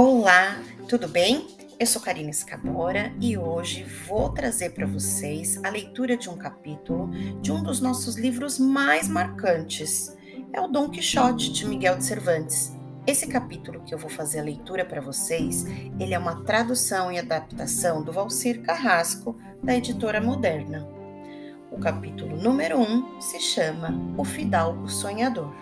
Olá, tudo bem? Eu sou Karina Escabora e hoje vou trazer para vocês a leitura de um capítulo de um dos nossos livros mais marcantes. É o Dom Quixote de Miguel de Cervantes. Esse capítulo que eu vou fazer a leitura para vocês, ele é uma tradução e adaptação do Valcir Carrasco, da editora Moderna. O capítulo número 1 um se chama O Fidalgo Sonhador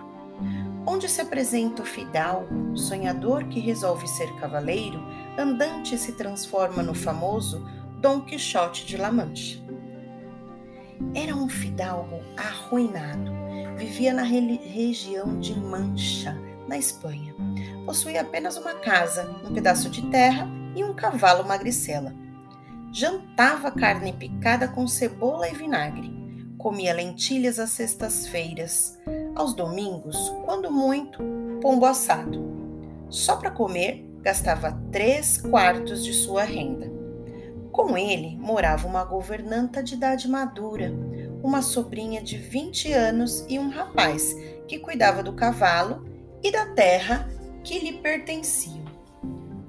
onde se apresenta o fidalgo, sonhador que resolve ser cavaleiro, andante se transforma no famoso Dom Quixote de La Mancha. Era um fidalgo arruinado, vivia na região de Mancha, na Espanha. Possuía apenas uma casa, um pedaço de terra e um cavalo magricela. Jantava carne picada com cebola e vinagre. Comia lentilhas às sextas-feiras aos domingos, quando muito, pombo assado. Só para comer, gastava três quartos de sua renda. Com ele morava uma governanta de idade madura, uma sobrinha de 20 anos e um rapaz que cuidava do cavalo e da terra que lhe pertenciam.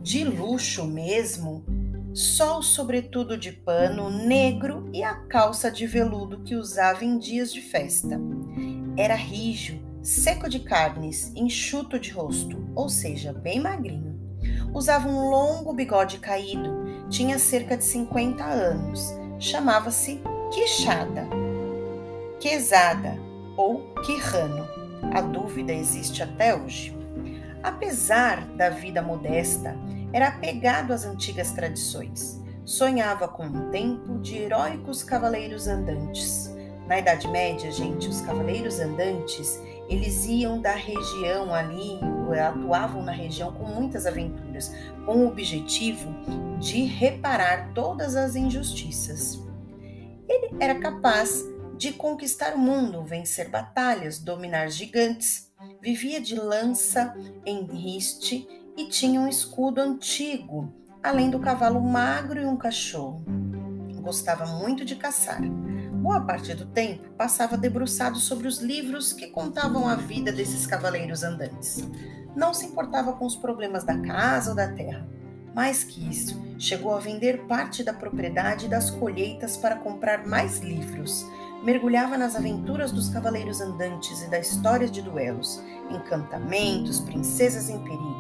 De luxo mesmo, só o sobretudo de pano negro e a calça de veludo que usava em dias de festa. Era rijo, seco de carnes, enxuto de rosto, ou seja, bem magrinho. Usava um longo bigode caído, tinha cerca de 50 anos. Chamava-se Quixada, Quesada ou Quirrano. A dúvida existe até hoje. Apesar da vida modesta, era apegado às antigas tradições. Sonhava com um tempo de heróicos cavaleiros andantes na Idade Média, gente, os cavaleiros andantes, eles iam da região ali, atuavam na região com muitas aventuras, com o objetivo de reparar todas as injustiças. Ele era capaz de conquistar o mundo, vencer batalhas, dominar gigantes, vivia de lança em riste e tinha um escudo antigo, além do cavalo magro e um cachorro. Gostava muito de caçar boa parte do tempo passava debruçado sobre os livros que contavam a vida desses cavaleiros andantes. Não se importava com os problemas da casa ou da terra. Mais que isso, chegou a vender parte da propriedade das colheitas para comprar mais livros. Mergulhava nas aventuras dos cavaleiros andantes e da história de duelos, encantamentos, princesas em perigo.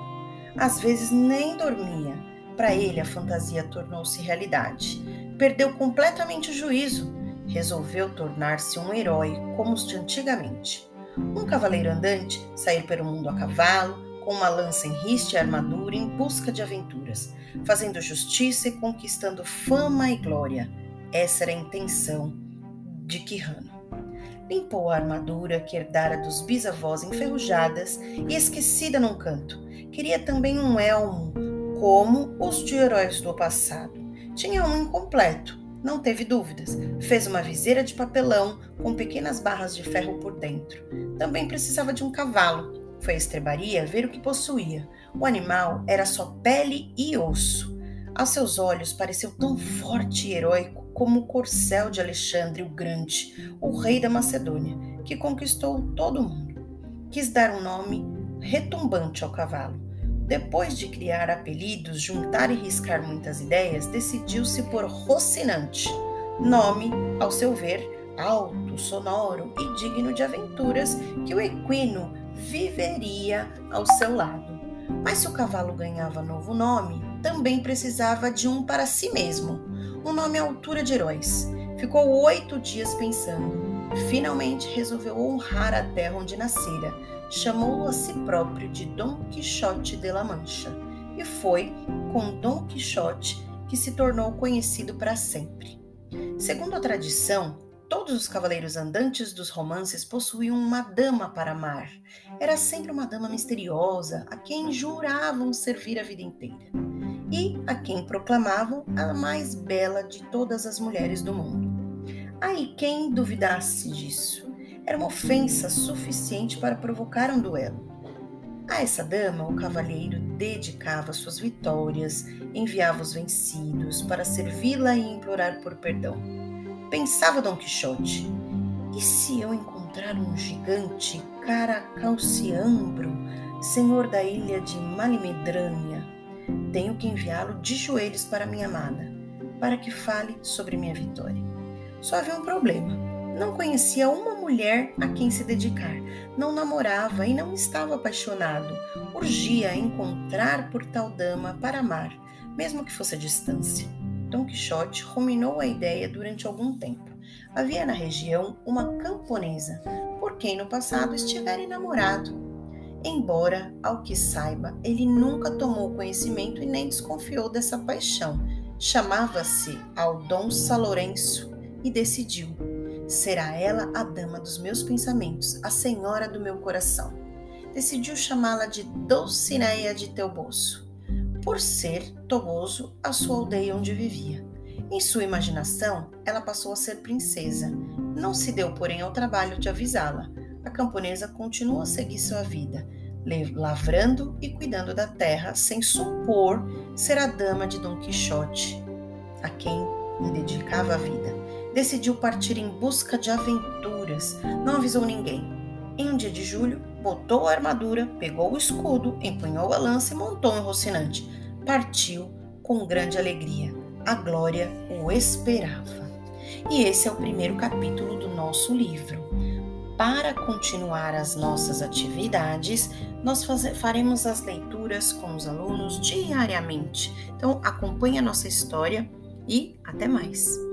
Às vezes nem dormia. Para ele, a fantasia tornou-se realidade. Perdeu completamente o juízo resolveu tornar-se um herói como os de antigamente. Um cavaleiro andante sair pelo mundo a cavalo, com uma lança em riste e armadura em busca de aventuras, fazendo justiça e conquistando fama e glória. Essa era a intenção de Quirrano. Limpou a armadura que herdara dos bisavós enferrujadas e esquecida num canto. Queria também um elmo, como os de heróis do passado. Tinha um incompleto, não teve dúvidas. Fez uma viseira de papelão com pequenas barras de ferro por dentro. Também precisava de um cavalo. Foi à estrebaria ver o que possuía. O animal era só pele e osso. Aos seus olhos pareceu tão forte e heróico como o corcel de Alexandre o Grande, o rei da Macedônia, que conquistou todo o mundo. Quis dar um nome retumbante ao cavalo depois de criar apelidos, juntar e riscar muitas ideias, decidiu-se por Rocinante, nome, ao seu ver, alto, sonoro e digno de aventuras que o equino viveria ao seu lado. Mas se o cavalo ganhava novo nome, também precisava de um para si mesmo, um nome à altura de heróis. Ficou oito dias pensando. Finalmente resolveu honrar a terra onde nascera chamou-o a si próprio de Dom Quixote de la Mancha, e foi com Dom Quixote que se tornou conhecido para sempre. Segundo a tradição, todos os cavaleiros andantes dos romances possuíam uma dama para amar. Era sempre uma dama misteriosa, a quem juravam servir a vida inteira, e a quem proclamavam a mais bela de todas as mulheres do mundo. Aí quem duvidasse disso? era uma ofensa suficiente para provocar um duelo. A essa dama, o cavalheiro dedicava suas vitórias, enviava os vencidos para servi-la e implorar por perdão. Pensava Dom Quixote: e se eu encontrar um gigante Caracalciambro, senhor da ilha de Malimedrânia? tenho que enviá-lo de joelhos para minha amada, para que fale sobre minha vitória. Só havia um problema. Não conhecia uma mulher a quem se dedicar, não namorava e não estava apaixonado. Urgia encontrar por tal dama para amar, mesmo que fosse a distância. Dom Quixote ruminou a ideia durante algum tempo. Havia na região uma camponesa, por quem no passado estivera enamorado. Embora, ao que saiba, ele nunca tomou conhecimento e nem desconfiou dessa paixão. Chamava-se Aldonça Lourenço e decidiu: será ela a dama dos meus pensamentos, a senhora do meu coração. Decidiu chamá-la de Dulcineia de Teuboso por ser Toboso a sua aldeia onde vivia. Em sua imaginação, ela passou a ser princesa. Não se deu, porém, ao trabalho de avisá-la. A camponesa continuou a seguir sua vida, lavrando e cuidando da terra, sem supor ser a dama de Dom Quixote, a quem lhe dedicava a vida. Decidiu partir em busca de aventuras, não avisou ninguém. Em um dia de julho, botou a armadura, pegou o escudo, empunhou a lança e montou um rocinante partiu com grande alegria. A glória o esperava. E esse é o primeiro capítulo do nosso livro. Para continuar as nossas atividades, nós faremos as leituras com os alunos diariamente. Então, acompanhe a nossa história e até mais!